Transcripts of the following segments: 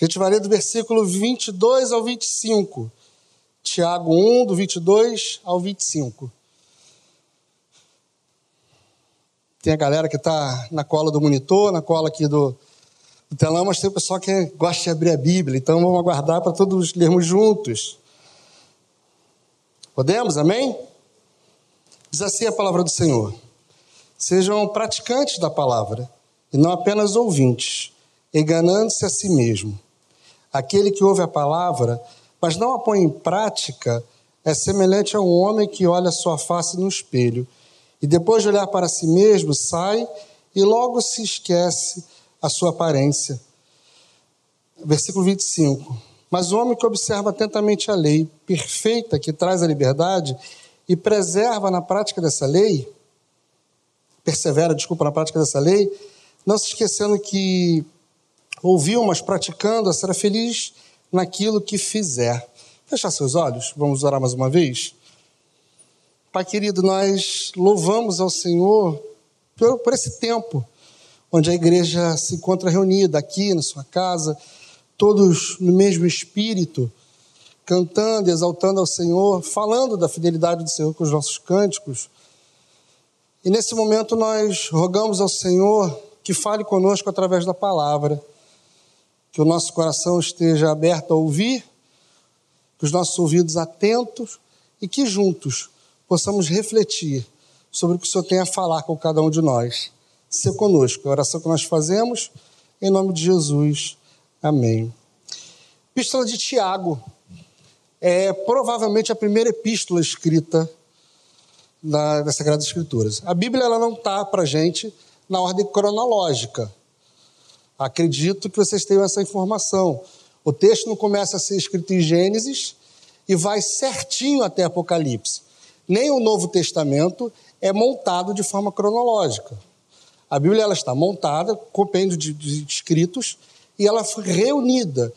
A gente vai ler do versículo 22 ao 25. Tiago 1, do 22 ao 25. Tem a galera que está na cola do monitor, na cola aqui do, do telão, mas tem o pessoal que gosta de abrir a Bíblia, então vamos aguardar para todos lermos juntos. Podemos? Amém? Diz assim a palavra do Senhor: Sejam praticantes da palavra, e não apenas ouvintes, enganando-se a si mesmo. Aquele que ouve a palavra, mas não a põe em prática, é semelhante a um homem que olha sua face no espelho e depois de olhar para si mesmo, sai e logo se esquece a sua aparência. Versículo 25. Mas o homem que observa atentamente a lei perfeita que traz a liberdade e preserva na prática dessa lei, persevera, desculpa, na prática dessa lei, não se esquecendo que ouviu, mas praticando, será feliz naquilo que fizer. Fechar seus olhos, vamos orar mais uma vez. Pai querido, nós louvamos ao Senhor por, por esse tempo onde a igreja se encontra reunida aqui na sua casa, todos no mesmo espírito, cantando, exaltando ao Senhor, falando da fidelidade do Senhor com os nossos cânticos. E nesse momento nós rogamos ao Senhor que fale conosco através da palavra, que o nosso coração esteja aberto a ouvir, que os nossos ouvidos atentos e que juntos possamos refletir sobre o que o Senhor tem a falar com cada um de nós. Ser conosco, a oração que nós fazemos, em nome de Jesus. Amém. Epístola de Tiago é provavelmente a primeira epístola escrita na, das Sagradas Escrituras. A Bíblia ela não está para gente na ordem cronológica. Acredito que vocês tenham essa informação. O texto não começa a ser escrito em Gênesis e vai certinho até Apocalipse nem o Novo Testamento é montado de forma cronológica. A Bíblia ela está montada, compêndio de, de escritos, e ela foi reunida,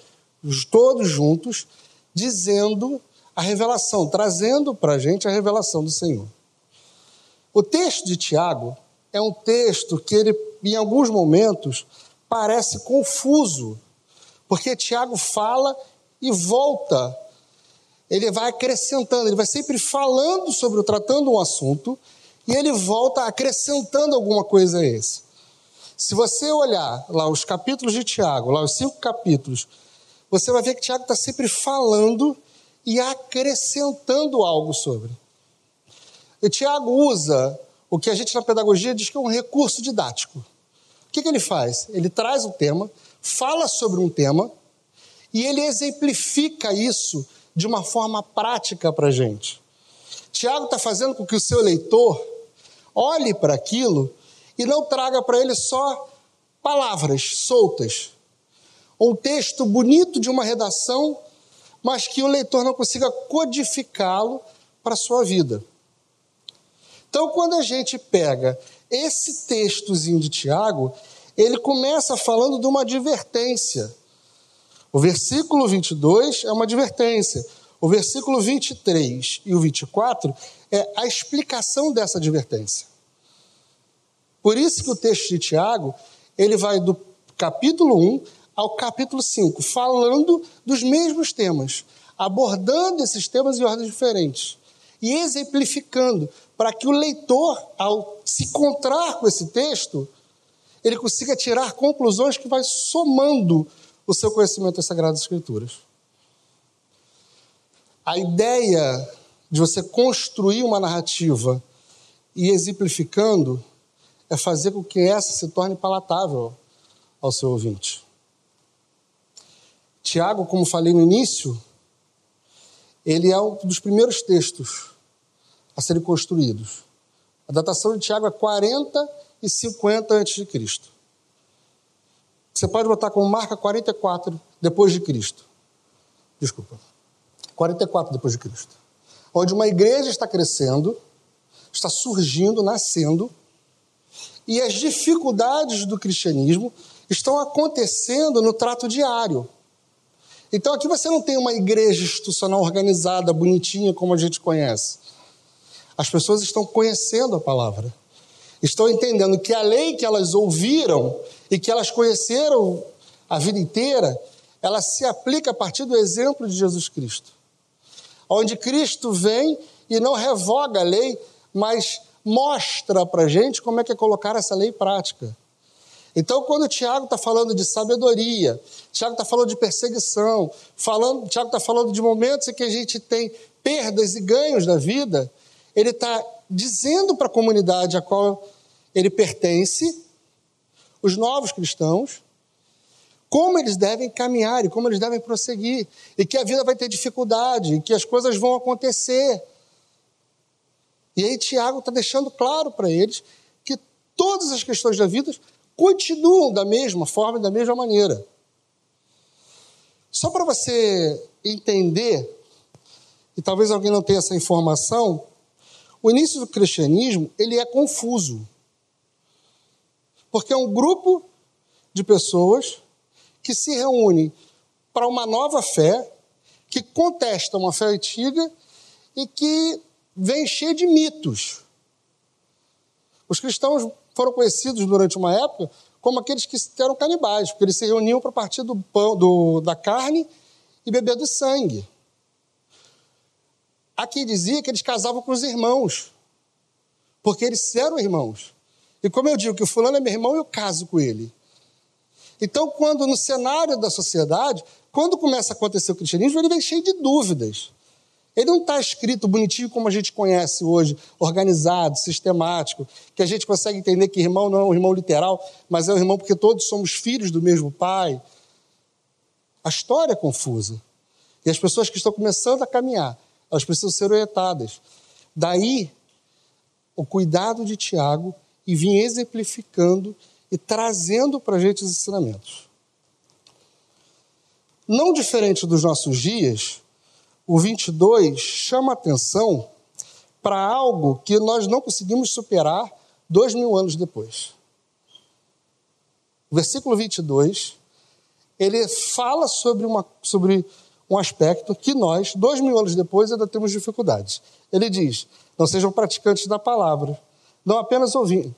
todos juntos, dizendo a revelação, trazendo para a gente a revelação do Senhor. O texto de Tiago é um texto que ele, em alguns momentos, parece confuso, porque Tiago fala e volta ele vai acrescentando, ele vai sempre falando sobre, tratando um assunto, e ele volta acrescentando alguma coisa a esse. Se você olhar lá os capítulos de Tiago, lá os cinco capítulos, você vai ver que Tiago está sempre falando e acrescentando algo sobre. E Tiago usa o que a gente na pedagogia diz que é um recurso didático. Que, que ele faz? Ele traz o tema, fala sobre um tema e ele exemplifica isso de uma forma prática para a gente. Tiago está fazendo com que o seu leitor olhe para aquilo e não traga para ele só palavras soltas, um texto bonito de uma redação, mas que o leitor não consiga codificá-lo para a sua vida. Então, quando a gente pega esse textozinho de Tiago, ele começa falando de uma advertência. O versículo 22 é uma advertência. O versículo 23 e o 24 é a explicação dessa advertência. Por isso que o texto de Tiago, ele vai do capítulo 1 ao capítulo 5, falando dos mesmos temas, abordando esses temas em ordens diferentes e exemplificando para que o leitor, ao se encontrar com esse texto, ele consiga tirar conclusões que vai somando o seu conhecimento das Sagradas Escrituras. A ideia de você construir uma narrativa e exemplificando é fazer com que essa se torne palatável ao seu ouvinte. Tiago, como falei no início, ele é um dos primeiros textos a serem construídos. A datação de Tiago é 40 e 50 a.C. Você pode botar como marca 44 depois de Cristo. Desculpa. 44 depois de Cristo. Onde uma igreja está crescendo, está surgindo, nascendo, e as dificuldades do cristianismo estão acontecendo no trato diário. Então aqui você não tem uma igreja institucional organizada, bonitinha, como a gente conhece. As pessoas estão conhecendo a palavra estão entendendo que a lei que elas ouviram e que elas conheceram a vida inteira ela se aplica a partir do exemplo de Jesus Cristo. Onde Cristo vem e não revoga a lei, mas mostra para a gente como é que é colocar essa lei em prática. Então, quando o Tiago está falando de sabedoria, Tiago está falando de perseguição, falando, Tiago está falando de momentos em que a gente tem perdas e ganhos da vida, ele está dizendo para a comunidade a qual ele pertence, os novos cristãos, como eles devem caminhar e como eles devem prosseguir, e que a vida vai ter dificuldade, e que as coisas vão acontecer. E aí Tiago está deixando claro para eles que todas as questões da vida continuam da mesma forma e da mesma maneira. Só para você entender, e talvez alguém não tenha essa informação, o início do cristianismo ele é confuso. Porque é um grupo de pessoas que se reúnem para uma nova fé, que contesta uma fé antiga e que vem cheia de mitos. Os cristãos foram conhecidos durante uma época como aqueles que eram canibais, porque eles se reuniam para partir do pão, do, da carne e beber do sangue. Aqui dizia que eles casavam com os irmãos, porque eles eram irmãos. E como eu digo que o fulano é meu irmão, eu caso com ele. Então, quando no cenário da sociedade, quando começa a acontecer o cristianismo, ele vem cheio de dúvidas. Ele não está escrito bonitinho como a gente conhece hoje, organizado, sistemático, que a gente consegue entender que irmão não é um irmão literal, mas é um irmão porque todos somos filhos do mesmo pai. A história é confusa. E as pessoas que estão começando a caminhar, elas precisam ser orientadas. Daí, o cuidado de Tiago e vir exemplificando e trazendo para a gente os ensinamentos. Não diferente dos nossos dias, o 22 chama atenção para algo que nós não conseguimos superar dois mil anos depois. O versículo 22, ele fala sobre, uma, sobre um aspecto que nós, dois mil anos depois, ainda temos dificuldades. Ele diz: não sejam praticantes da palavra, não apenas ouvintes,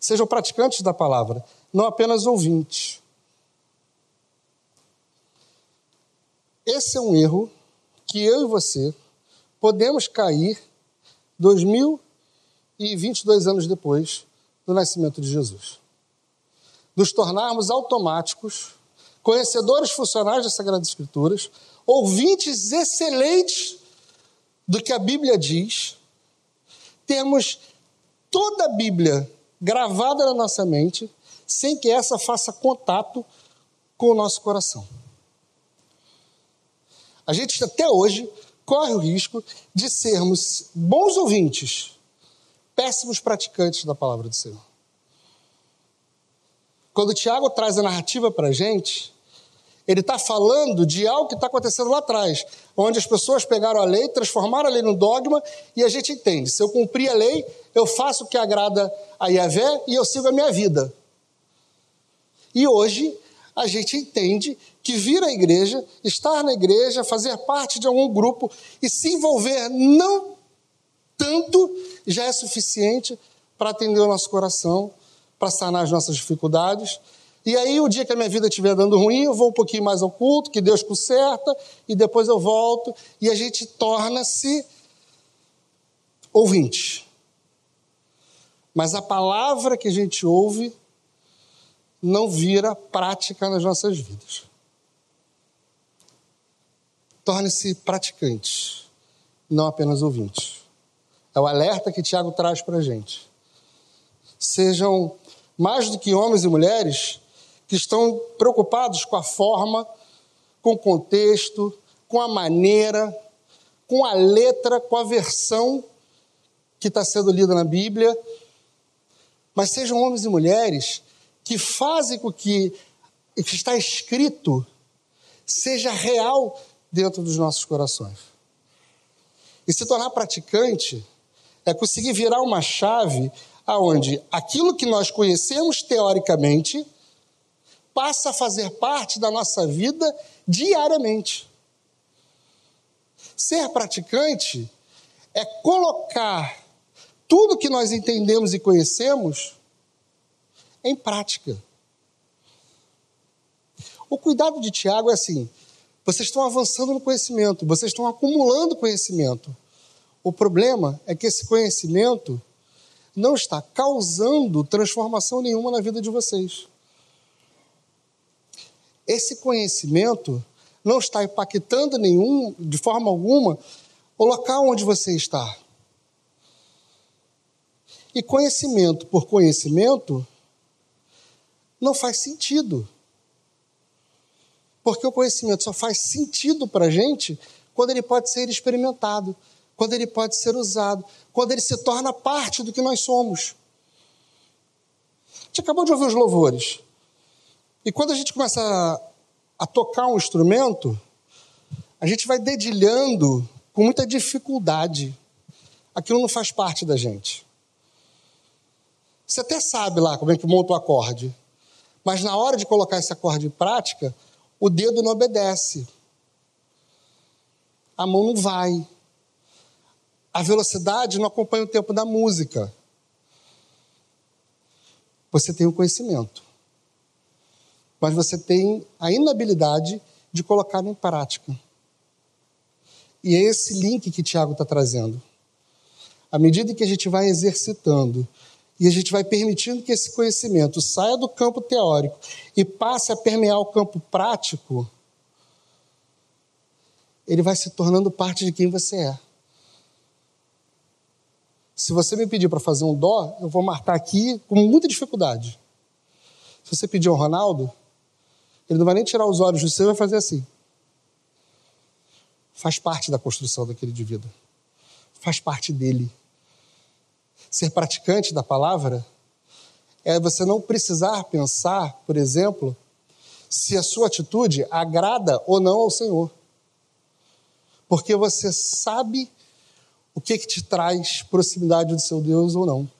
sejam praticantes da palavra, não apenas ouvintes. Esse é um erro que eu e você podemos cair 2022 anos depois do nascimento de Jesus. Nos tornarmos automáticos, conhecedores funcionais das Sagradas Escrituras, ouvintes excelentes do que a Bíblia diz, temos toda a Bíblia gravada na nossa mente, sem que essa faça contato com o nosso coração. A gente até hoje corre o risco de sermos bons ouvintes, péssimos praticantes da palavra do Senhor. Quando o Tiago traz a narrativa para a gente, ele está falando de algo que está acontecendo lá atrás, onde as pessoas pegaram a lei, transformaram a lei num dogma e a gente entende. Se eu cumprir a lei, eu faço o que agrada a Yahvé e eu sigo a minha vida. E hoje a gente entende que vir à igreja, estar na igreja, fazer parte de algum grupo e se envolver não tanto já é suficiente para atender o nosso coração, para sanar as nossas dificuldades. E aí, o dia que a minha vida estiver dando ruim, eu vou um pouquinho mais ao culto, que Deus conserta, e depois eu volto, e a gente torna-se ouvinte. Mas a palavra que a gente ouve não vira prática nas nossas vidas. Torne-se praticante, não apenas ouvinte. É o alerta que Tiago traz para a gente. Sejam mais do que homens e mulheres que estão preocupados com a forma, com o contexto, com a maneira, com a letra, com a versão que está sendo lida na Bíblia, mas sejam homens e mulheres que fazem com que o que está escrito seja real dentro dos nossos corações. E se tornar praticante é conseguir virar uma chave aonde aquilo que nós conhecemos teoricamente passa a fazer parte da nossa vida diariamente. Ser praticante é colocar tudo que nós entendemos e conhecemos em prática. O cuidado de Tiago é assim: vocês estão avançando no conhecimento, vocês estão acumulando conhecimento. O problema é que esse conhecimento não está causando transformação nenhuma na vida de vocês. Esse conhecimento não está impactando nenhum, de forma alguma, o local onde você está. E conhecimento por conhecimento não faz sentido. Porque o conhecimento só faz sentido para a gente quando ele pode ser experimentado, quando ele pode ser usado, quando ele se torna parte do que nós somos. A gente acabou de ouvir os louvores. E quando a gente começa a, a tocar um instrumento, a gente vai dedilhando com muita dificuldade. Aquilo não faz parte da gente. Você até sabe lá como é que monta o acorde, mas na hora de colocar esse acorde em prática, o dedo não obedece. A mão não vai. A velocidade não acompanha o tempo da música. Você tem o conhecimento, mas você tem a inabilidade de colocar em prática. E é esse link que Tiago está trazendo. À medida que a gente vai exercitando e a gente vai permitindo que esse conhecimento saia do campo teórico e passe a permear o campo prático, ele vai se tornando parte de quem você é. Se você me pedir para fazer um dó, eu vou marcar aqui com muita dificuldade. Se você pedir ao Ronaldo, ele não vai nem tirar os olhos do seu e vai fazer assim. Faz parte da construção daquele de vida. Faz parte dele. Ser praticante da palavra é você não precisar pensar, por exemplo, se a sua atitude agrada ou não ao Senhor. Porque você sabe o que, que te traz proximidade do seu Deus ou não.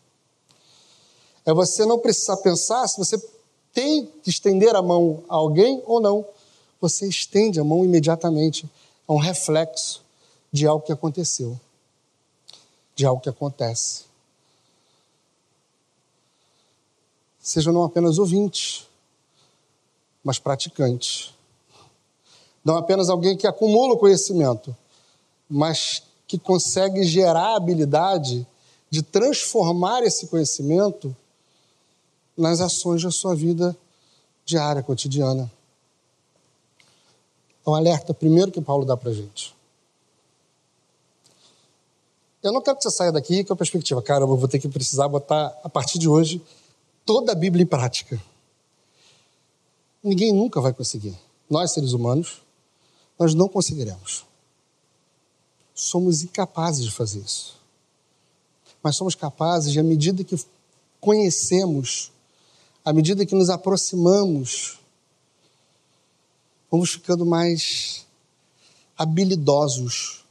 É você não precisar pensar se você tem que estender a mão a alguém ou não. Você estende a mão imediatamente é um reflexo de algo que aconteceu, de algo que acontece. Sejam não apenas ouvintes, mas praticantes. Não apenas alguém que acumula o conhecimento, mas que consegue gerar a habilidade de transformar esse conhecimento nas ações da sua vida diária, cotidiana. Um alerta primeiro que Paulo dá para a gente. Eu não quero que você saia daqui com a perspectiva, cara, eu vou ter que precisar botar, a partir de hoje, toda a Bíblia em prática. Ninguém nunca vai conseguir. Nós, seres humanos, nós não conseguiremos. Somos incapazes de fazer isso. Mas somos capazes à medida que conhecemos, à medida que nos aproximamos vamos ficando mais habilidosos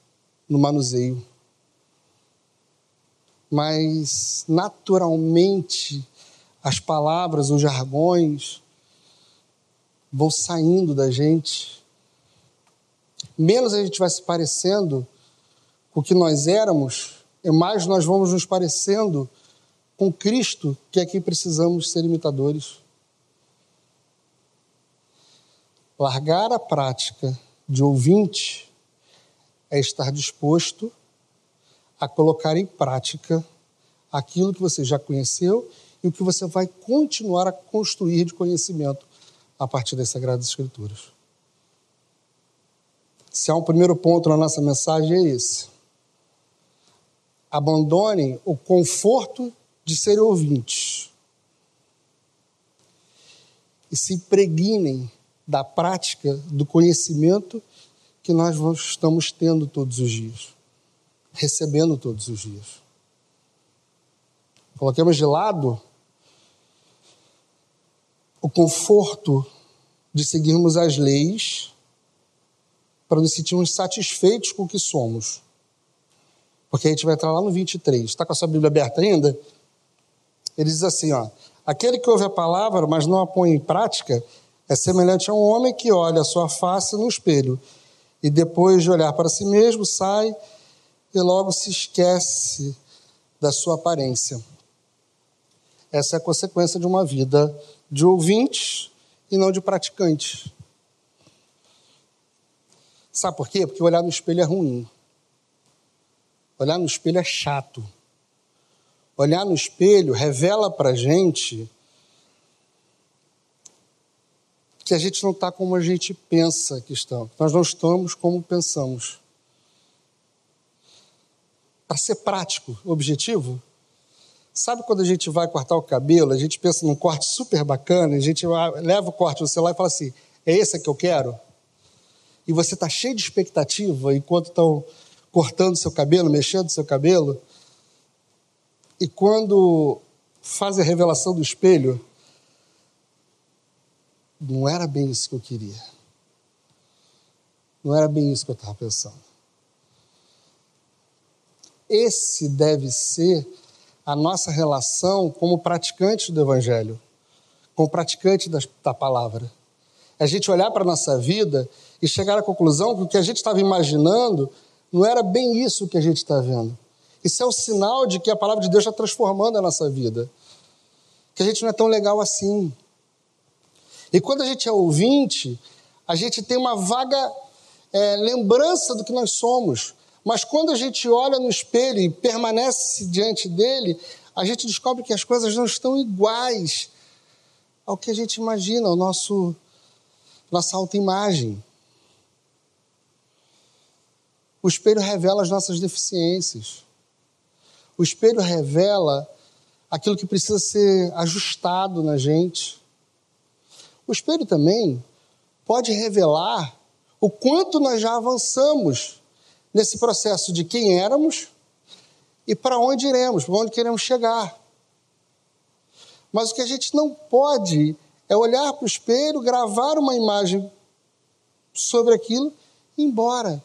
no manuseio. Mas naturalmente as palavras, os jargões vão saindo da gente. Menos a gente vai se parecendo com o que nós éramos, e mais nós vamos nos parecendo com Cristo, que é precisamos ser imitadores. Largar a prática de ouvinte é estar disposto a colocar em prática aquilo que você já conheceu e o que você vai continuar a construir de conhecimento a partir das Sagradas Escrituras. Se há um primeiro ponto na nossa mensagem, é esse. Abandonem o conforto de serem ouvintes e se impregnem da prática, do conhecimento que nós estamos tendo todos os dias, recebendo todos os dias. Coloquemos de lado o conforto de seguirmos as leis para nos sentirmos satisfeitos com o que somos. Porque a gente vai entrar lá no 23. Está com a sua Bíblia aberta ainda? Ele diz assim: ó, aquele que ouve a palavra, mas não a põe em prática, é semelhante a um homem que olha a sua face no espelho e depois de olhar para si mesmo sai e logo se esquece da sua aparência. Essa é a consequência de uma vida de ouvintes e não de praticantes. Sabe por quê? Porque olhar no espelho é ruim. Olhar no espelho é chato. Olhar no espelho revela para gente que a gente não está como a gente pensa que estamos. Nós não estamos como pensamos. Para ser prático, objetivo, sabe quando a gente vai cortar o cabelo, a gente pensa num corte super bacana, a gente leva o corte no celular e fala assim: é esse que eu quero? E você está cheio de expectativa enquanto estão cortando seu cabelo, mexendo seu cabelo. E quando faz a revelação do espelho, não era bem isso que eu queria. Não era bem isso que eu estava pensando. Esse deve ser a nossa relação como praticantes do Evangelho, como praticante da, da palavra. A gente olhar para a nossa vida e chegar à conclusão que o que a gente estava imaginando não era bem isso que a gente está vendo. Isso é um sinal de que a palavra de Deus está transformando a nossa vida. Que a gente não é tão legal assim. E quando a gente é ouvinte, a gente tem uma vaga é, lembrança do que nós somos. Mas quando a gente olha no espelho e permanece diante dele, a gente descobre que as coisas não estão iguais ao que a gente imagina, ao nosso nossa autoimagem. O espelho revela as nossas deficiências. O espelho revela aquilo que precisa ser ajustado na gente. O espelho também pode revelar o quanto nós já avançamos nesse processo de quem éramos e para onde iremos, para onde queremos chegar. Mas o que a gente não pode é olhar para o espelho, gravar uma imagem sobre aquilo e ir embora.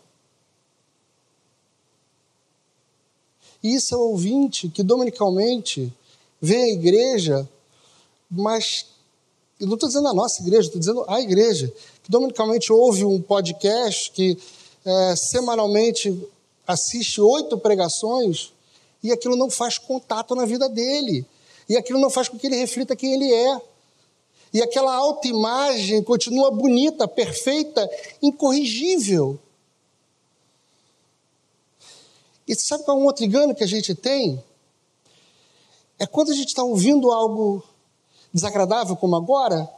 E isso é o ouvinte que dominicalmente vê a igreja, mas eu não estou dizendo a nossa igreja, estou dizendo a igreja, que dominicalmente ouve um podcast, que é, semanalmente assiste oito pregações, e aquilo não faz contato na vida dele. E aquilo não faz com que ele reflita quem ele é. E aquela autoimagem continua bonita, perfeita, incorrigível. E sabe qual é um outro engano que a gente tem? É quando a gente está ouvindo algo desagradável, como agora,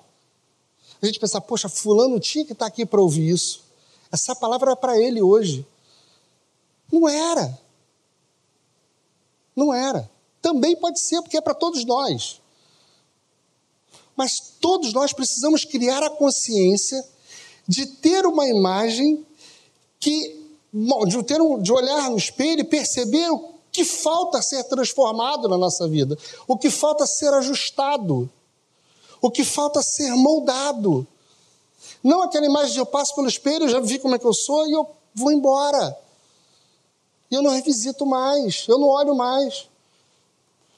a gente pensa, poxa, fulano tinha que estar tá aqui para ouvir isso. Essa palavra era para ele hoje. Não era. Não era. Também pode ser, porque é para todos nós. Mas todos nós precisamos criar a consciência de ter uma imagem que de, um, de olhar no espelho e perceber o que falta ser transformado na nossa vida, o que falta ser ajustado, o que falta ser moldado. Não aquela imagem de eu passo pelo espelho, já vi como é que eu sou e eu vou embora. E eu não revisito mais, eu não olho mais.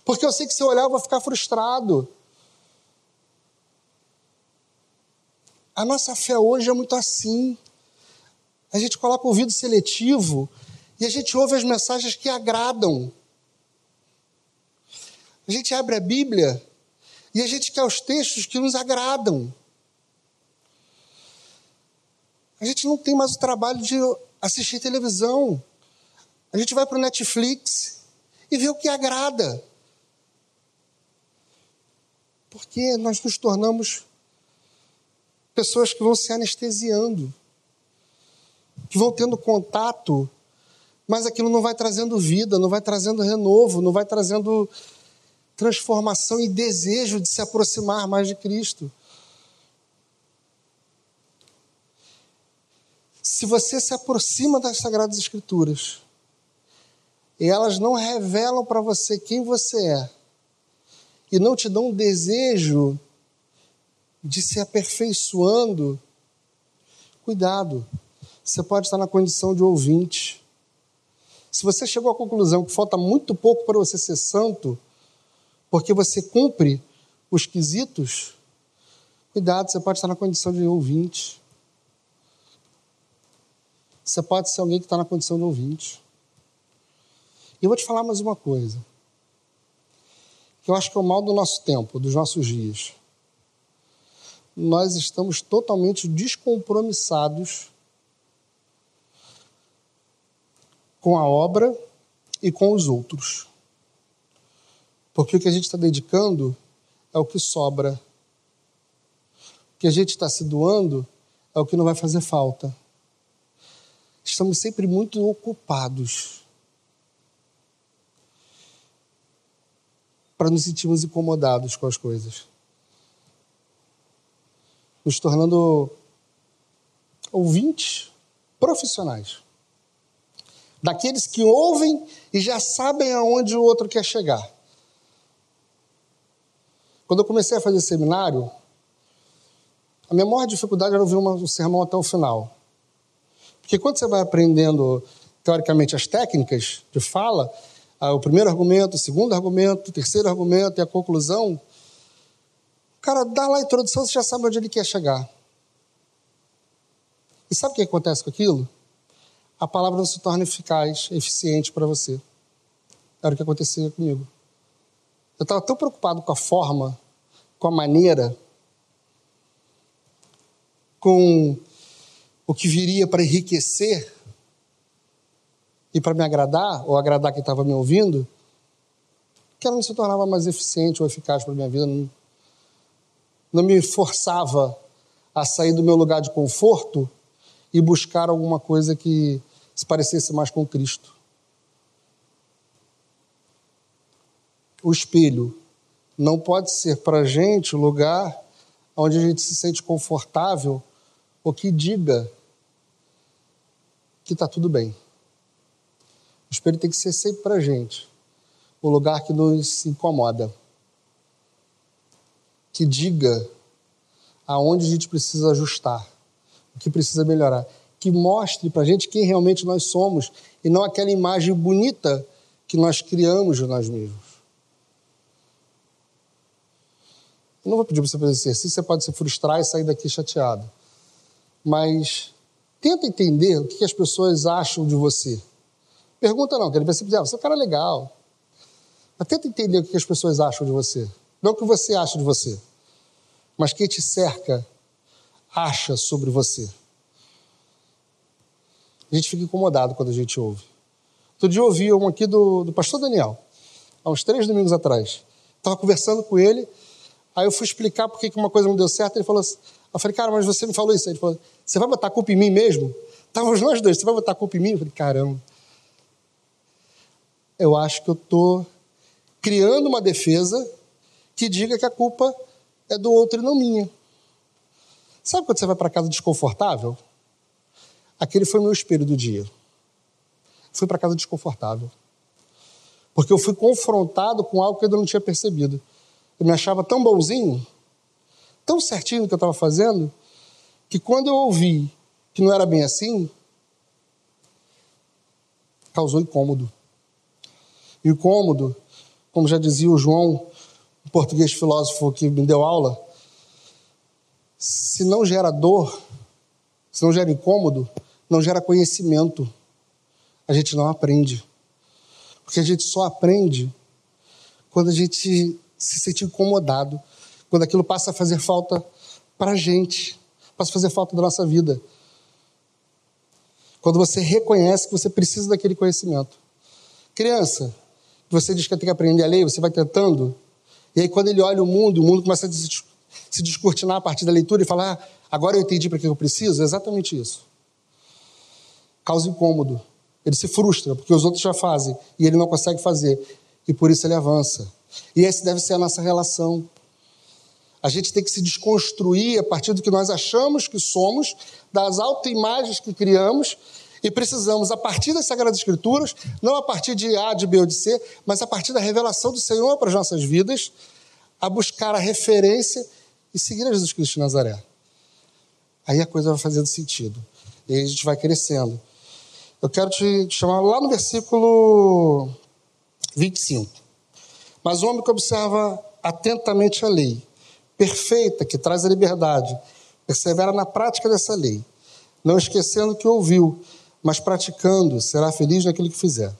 Porque eu sei que se eu olhar eu vou ficar frustrado. A nossa fé hoje é muito assim. A gente coloca o ouvido seletivo e a gente ouve as mensagens que agradam. A gente abre a Bíblia e a gente quer os textos que nos agradam. A gente não tem mais o trabalho de assistir televisão. A gente vai para o Netflix e vê o que agrada. Porque nós nos tornamos pessoas que vão se anestesiando que vão tendo contato, mas aquilo não vai trazendo vida, não vai trazendo renovo, não vai trazendo transformação e desejo de se aproximar mais de Cristo. Se você se aproxima das Sagradas Escrituras e elas não revelam para você quem você é e não te dão desejo de se aperfeiçoando, cuidado você pode estar na condição de ouvinte. Se você chegou à conclusão que falta muito pouco para você ser santo, porque você cumpre os quesitos, cuidado, você pode estar na condição de ouvinte. Você pode ser alguém que está na condição de ouvinte. E eu vou te falar mais uma coisa, que eu acho que é o mal do nosso tempo, dos nossos dias. Nós estamos totalmente descompromissados com a obra e com os outros. Porque o que a gente está dedicando é o que sobra. O que a gente está se doando é o que não vai fazer falta. Estamos sempre muito ocupados para nos sentirmos incomodados com as coisas. Nos tornando ouvintes profissionais. Daqueles que ouvem e já sabem aonde o outro quer chegar. Quando eu comecei a fazer seminário, a minha maior dificuldade era ouvir um sermão até o final. Porque quando você vai aprendendo, teoricamente, as técnicas de fala, o primeiro argumento, o segundo argumento, o terceiro argumento e a conclusão, o cara dá lá a introdução, você já sabe onde ele quer chegar. E sabe o que acontece com aquilo? A palavra não se torna eficaz, eficiente para você. Era o que acontecia comigo. Eu estava tão preocupado com a forma, com a maneira, com o que viria para enriquecer e para me agradar, ou agradar quem estava me ouvindo, que ela não se tornava mais eficiente ou eficaz para a minha vida. Não, não me forçava a sair do meu lugar de conforto e buscar alguma coisa que se parecesse mais com Cristo. O espelho não pode ser para a gente o lugar onde a gente se sente confortável ou que diga que está tudo bem. O espelho tem que ser sempre para a gente o lugar que nos incomoda. Que diga aonde a gente precisa ajustar o que precisa melhorar. Que mostre para a gente quem realmente nós somos e não aquela imagem bonita que nós criamos de nós mesmos. Eu não vou pedir para você fazer exercício, você pode se frustrar e sair daqui chateado. Mas tenta entender o que as pessoas acham de você. Pergunta não, quer dizer, você é um cara legal. Mas tenta entender o que as pessoas acham de você. Não o que você acha de você, mas quem te cerca acha sobre você. A gente fica incomodado quando a gente ouve. Outro dia eu ouvi um aqui do, do pastor Daniel, há uns três domingos atrás. Estava conversando com ele, aí eu fui explicar por que uma coisa não deu certo. Ele falou assim, eu falei, cara, mas você me falou isso. Ele falou, você vai botar a culpa em mim mesmo? Estávamos nós dois, você vai botar a culpa em mim? Eu falei, caramba. Eu acho que eu estou criando uma defesa que diga que a culpa é do outro e não minha. Sabe quando você vai para casa desconfortável? Aquele foi meu espelho do dia. Fui para casa desconfortável. Porque eu fui confrontado com algo que eu não tinha percebido. Eu me achava tão bonzinho, tão certinho no que eu estava fazendo, que quando eu ouvi que não era bem assim, causou incômodo. E o incômodo, como já dizia o João, o português filósofo que me deu aula, se não gera dor, se não gera incômodo, não gera conhecimento. A gente não aprende. Porque a gente só aprende quando a gente se sente incomodado, quando aquilo passa a fazer falta para a gente, passa a fazer falta da nossa vida. Quando você reconhece que você precisa daquele conhecimento. Criança, você diz que tem que aprender a ler, você vai tentando, e aí quando ele olha o mundo, o mundo começa a se descortinar a partir da leitura e falar: ah, agora eu entendi para que eu preciso. É exatamente isso. Causa incômodo. Ele se frustra porque os outros já fazem e ele não consegue fazer. E por isso ele avança. E essa deve ser a nossa relação. A gente tem que se desconstruir a partir do que nós achamos que somos, das autoimagens que criamos, e precisamos, a partir das Sagradas Escrituras, não a partir de A, de B ou de C, mas a partir da revelação do Senhor para as nossas vidas, a buscar a referência e seguir a Jesus Cristo de Nazaré. Aí a coisa vai fazendo sentido. E a gente vai crescendo. Eu quero te chamar lá no versículo 25. Mas o homem que observa atentamente a lei, perfeita, que traz a liberdade, persevera na prática dessa lei, não esquecendo que ouviu, mas praticando, será feliz naquilo que fizer.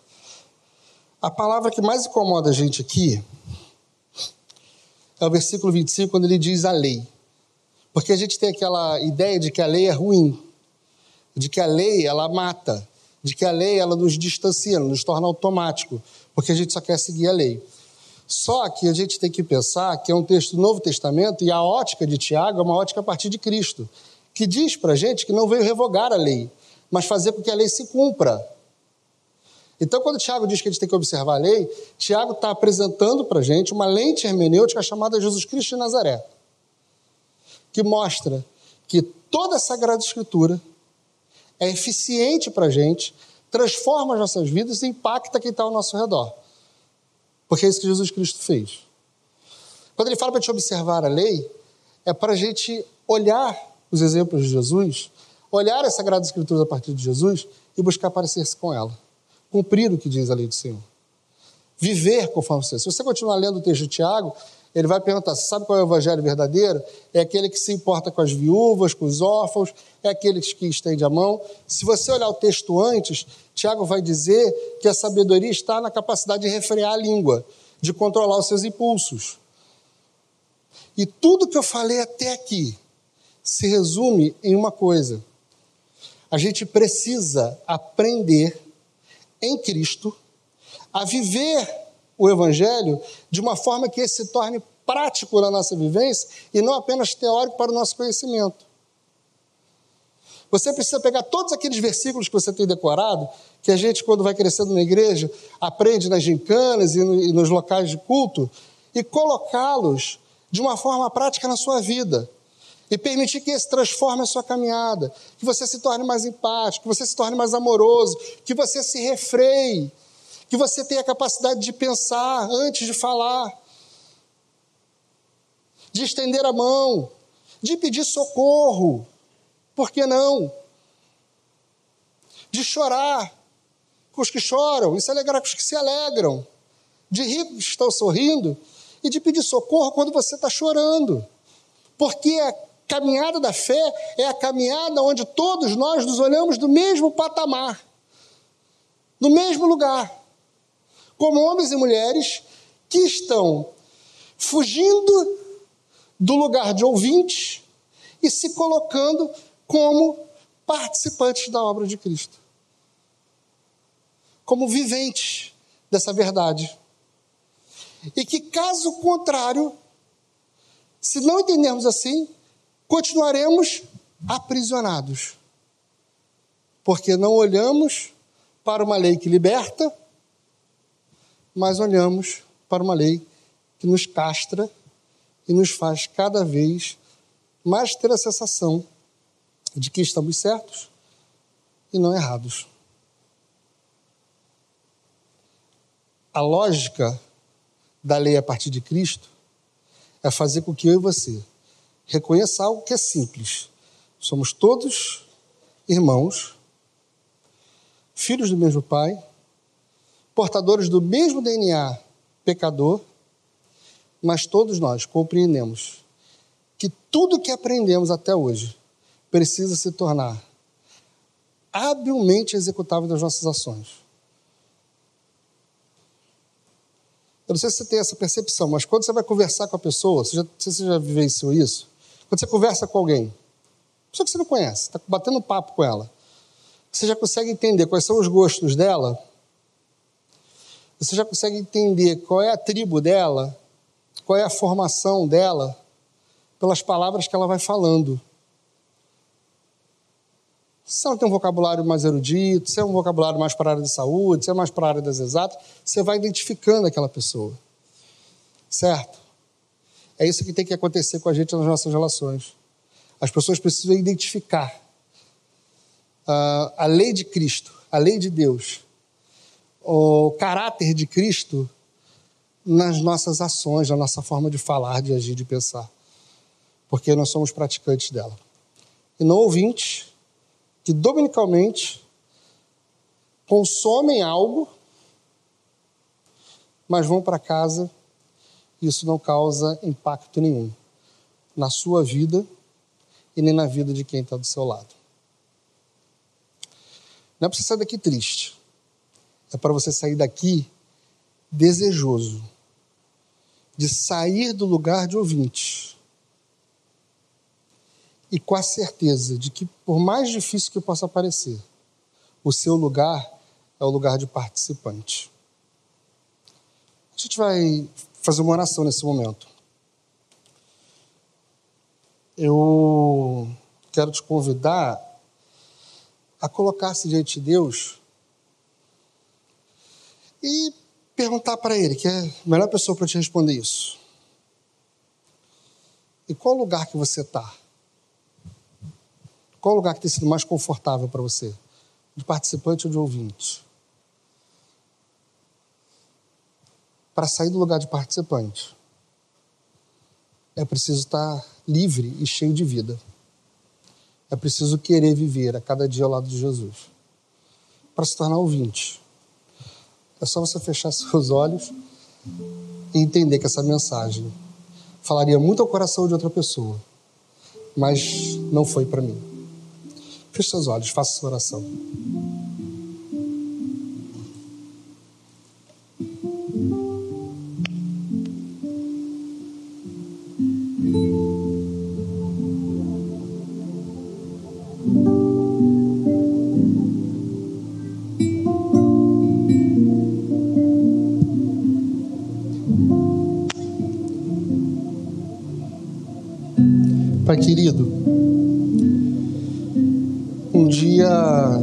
A palavra que mais incomoda a gente aqui é o versículo 25, quando ele diz a lei. Porque a gente tem aquela ideia de que a lei é ruim, de que a lei ela mata, de que a lei ela nos distancia, nos torna automático, porque a gente só quer seguir a lei. Só que a gente tem que pensar que é um texto do Novo Testamento e a ótica de Tiago é uma ótica a partir de Cristo, que diz para a gente que não veio revogar a lei, mas fazer com que a lei se cumpra. Então, quando Tiago diz que a gente tem que observar a lei, Tiago está apresentando para a gente uma lente hermenêutica chamada Jesus Cristo de Nazaré, que mostra que toda a Sagrada Escritura é eficiente para a gente, transforma as nossas vidas e impacta quem está ao nosso redor. Porque é isso que Jesus Cristo fez. Quando ele fala para a gente observar a lei, é para a gente olhar os exemplos de Jesus, olhar as Sagradas Escrituras a partir de Jesus e buscar parecer-se com ela. Cumprir o que diz a lei do Senhor. Viver conforme Senhor. Se você continuar lendo o texto de Tiago, ele vai perguntar: sabe qual é o evangelho verdadeiro? É aquele que se importa com as viúvas, com os órfãos, é aquele que estende a mão. Se você olhar o texto antes, Tiago vai dizer que a sabedoria está na capacidade de refrear a língua, de controlar os seus impulsos. E tudo que eu falei até aqui se resume em uma coisa: a gente precisa aprender em Cristo a viver o Evangelho de uma forma que esse se torne prático na nossa vivência e não apenas teórico para o nosso conhecimento. Você precisa pegar todos aqueles versículos que você tem decorado, que a gente, quando vai crescendo na igreja, aprende nas gincanas e, no, nos locais de culto, e colocá-los de uma forma prática na sua vida. E permitir que esse transforme a sua caminhada, que você se torne mais empático, que você se torne mais amoroso, que você se refreie, que você tenha a capacidade de pensar antes de falar, de estender a mão, de pedir socorro, por que não? De chorar com os que choram e se alegrar com os que se alegram, de rir com os que estão sorrindo e de pedir socorro quando você está chorando, porque a caminhada da fé é a caminhada onde todos nós nos olhamos do mesmo patamar, no mesmo lugar como homens e mulheres que estão fugindo do lugar de ouvintes e se colocando como participantes da obra de Cristo. Como viventes dessa verdade. E que, caso contrário, se não entendermos assim, continuaremos aprisionados. Porque não olhamos para uma lei que liberta, mas olhamos para uma lei que nos castra e nos faz cada vez mais ter a sensação de que estamos certos e não errados. A lógica da lei a partir de Cristo é fazer com que eu e você reconheça algo que é simples. Somos todos irmãos, filhos do mesmo Pai, portadores do mesmo DNA pecador, mas todos nós compreendemos que tudo que aprendemos até hoje precisa se tornar habilmente executável nas nossas ações. Eu não sei se você tem essa percepção, mas quando você vai conversar com a pessoa, você já, você já vivenciou isso? Quando você conversa com alguém, pessoa que você não conhece, está batendo papo com ela, você já consegue entender quais são os gostos dela você já consegue entender qual é a tribo dela, qual é a formação dela, pelas palavras que ela vai falando. Se ela tem um vocabulário mais erudito, se é um vocabulário mais para a área de saúde, se é mais para a área das exatas, você vai identificando aquela pessoa. Certo? É isso que tem que acontecer com a gente nas nossas relações. As pessoas precisam identificar uh, a lei de Cristo, a lei de Deus, o caráter de Cristo nas nossas ações, na nossa forma de falar, de agir, de pensar. Porque nós somos praticantes dela. E não ouvintes que dominicalmente consomem algo, mas vão para casa e isso não causa impacto nenhum na sua vida e nem na vida de quem está do seu lado. Não é para você sair daqui triste é para você sair daqui desejoso de sair do lugar de ouvinte e com a certeza de que, por mais difícil que possa parecer, o seu lugar é o lugar de participante. A gente vai fazer uma oração nesse momento. Eu quero te convidar a colocar-se diante de Deus e perguntar para Ele, que é a melhor pessoa para te responder isso. E qual lugar que você está? Qual lugar que tem sido mais confortável para você? De participante ou de ouvinte? Para sair do lugar de participante, é preciso estar livre e cheio de vida. É preciso querer viver a cada dia ao lado de Jesus. Para se tornar ouvinte, é só você fechar seus olhos e entender que essa mensagem falaria muito ao coração de outra pessoa, mas não foi para mim. Feche seus olhos, faça sua oração. Querido, um dia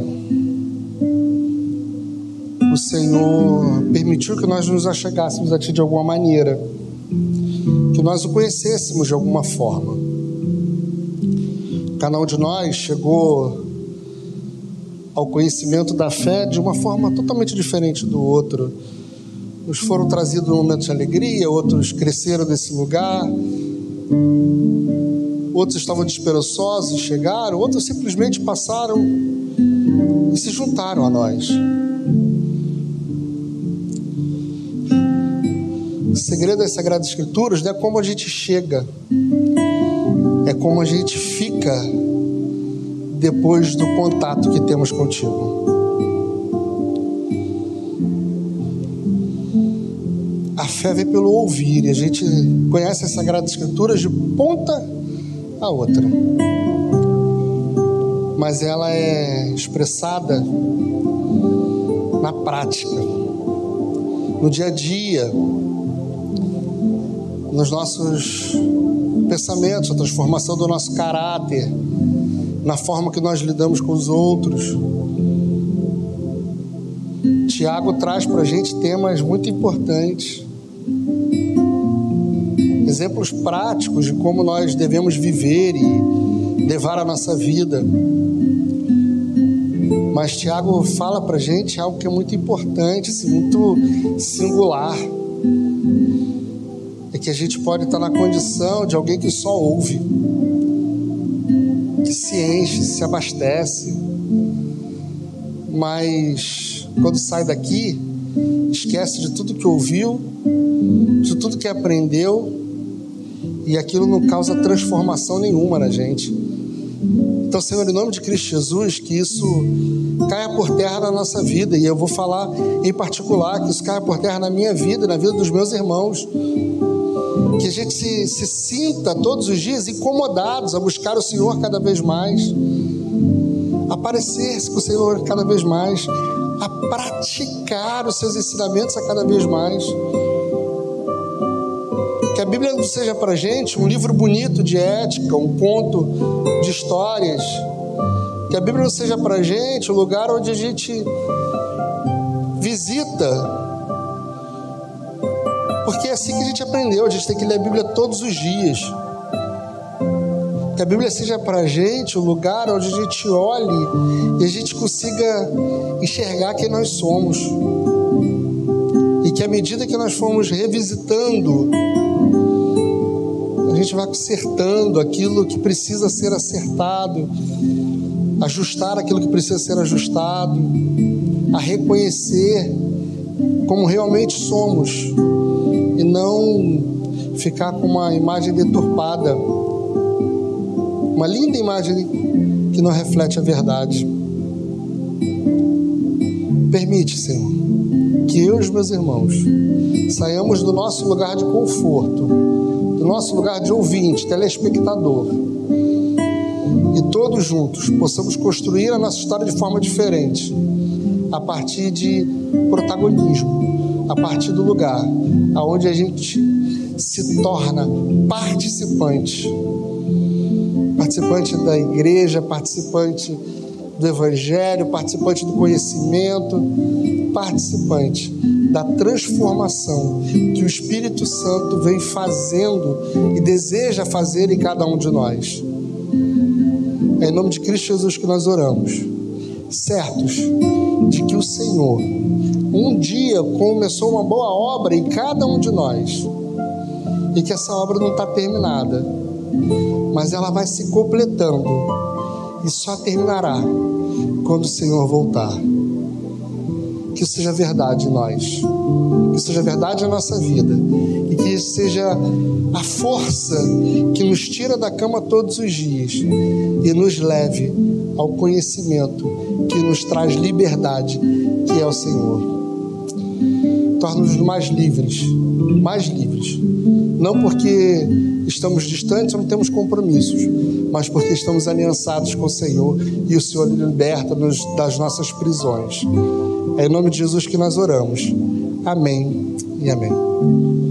o Senhor permitiu que nós nos achegássemos a Ti de alguma maneira, que nós o conhecêssemos de alguma forma. Cada um de nós chegou ao conhecimento da fé de uma forma totalmente diferente do outro. Uns foram trazidos num momento de alegria, outros cresceram nesse lugar outros estavam desesperançosos e chegaram, outros simplesmente passaram e se juntaram a nós. O segredo das Sagradas Escrituras não é como a gente chega, é como a gente fica depois do contato que temos contigo. A fé vem pelo ouvir, e a gente conhece as Sagradas Escrituras de ponta a outra. Mas ela é expressada na prática, no dia a dia, nos nossos pensamentos, a transformação do nosso caráter, na forma que nós lidamos com os outros. Tiago traz para a gente temas muito importantes exemplos práticos de como nós devemos viver e levar a nossa vida. Mas Tiago fala para gente algo que é muito importante, assim, muito singular. É que a gente pode estar na condição de alguém que só ouve, que se enche, se abastece, mas quando sai daqui, esquece de tudo que ouviu, de tudo que aprendeu e aquilo não causa transformação nenhuma na gente. Então, Senhor, em nome de Cristo Jesus, que isso caia por terra na nossa vida, e eu vou falar em particular que isso caia por terra na minha vida, na vida dos meus irmãos. Que a gente se, se sinta todos os dias incomodados a buscar o Senhor cada vez mais, a parecer-se com o Senhor cada vez mais, a praticar os seus ensinamentos a cada vez mais Bíblia não seja para gente um livro bonito de ética, um conto de histórias. Que a Bíblia não seja para gente um lugar onde a gente visita. Porque é assim que a gente aprendeu, a gente tem que ler a Bíblia todos os dias. Que a Bíblia seja para gente um lugar onde a gente olhe e a gente consiga enxergar quem nós somos. E que à medida que nós formos revisitando gente vai acertando aquilo que precisa ser acertado, ajustar aquilo que precisa ser ajustado, a reconhecer como realmente somos e não ficar com uma imagem deturpada, uma linda imagem que não reflete a verdade. Permite, Senhor, que eu e os meus irmãos saiamos do nosso lugar de conforto nosso lugar de ouvinte, telespectador, e todos juntos possamos construir a nossa história de forma diferente, a partir de protagonismo, a partir do lugar aonde a gente se torna participante. Participante da igreja, participante do evangelho, participante do conhecimento, participante da transformação que o Espírito Santo vem fazendo e deseja fazer em cada um de nós. É em nome de Cristo Jesus que nós oramos, certos de que o Senhor um dia começou uma boa obra em cada um de nós e que essa obra não está terminada, mas ela vai se completando e só terminará quando o Senhor voltar. Que isso seja verdade em nós, que isso seja verdade na nossa vida e que isso seja a força que nos tira da cama todos os dias e nos leve ao conhecimento que nos traz liberdade, que é o Senhor torna-nos mais livres, mais livres. Não porque estamos distantes ou não temos compromissos, mas porque estamos aliançados com o Senhor e o Senhor liberta-nos das nossas prisões. É em nome de Jesus que nós oramos. Amém e amém.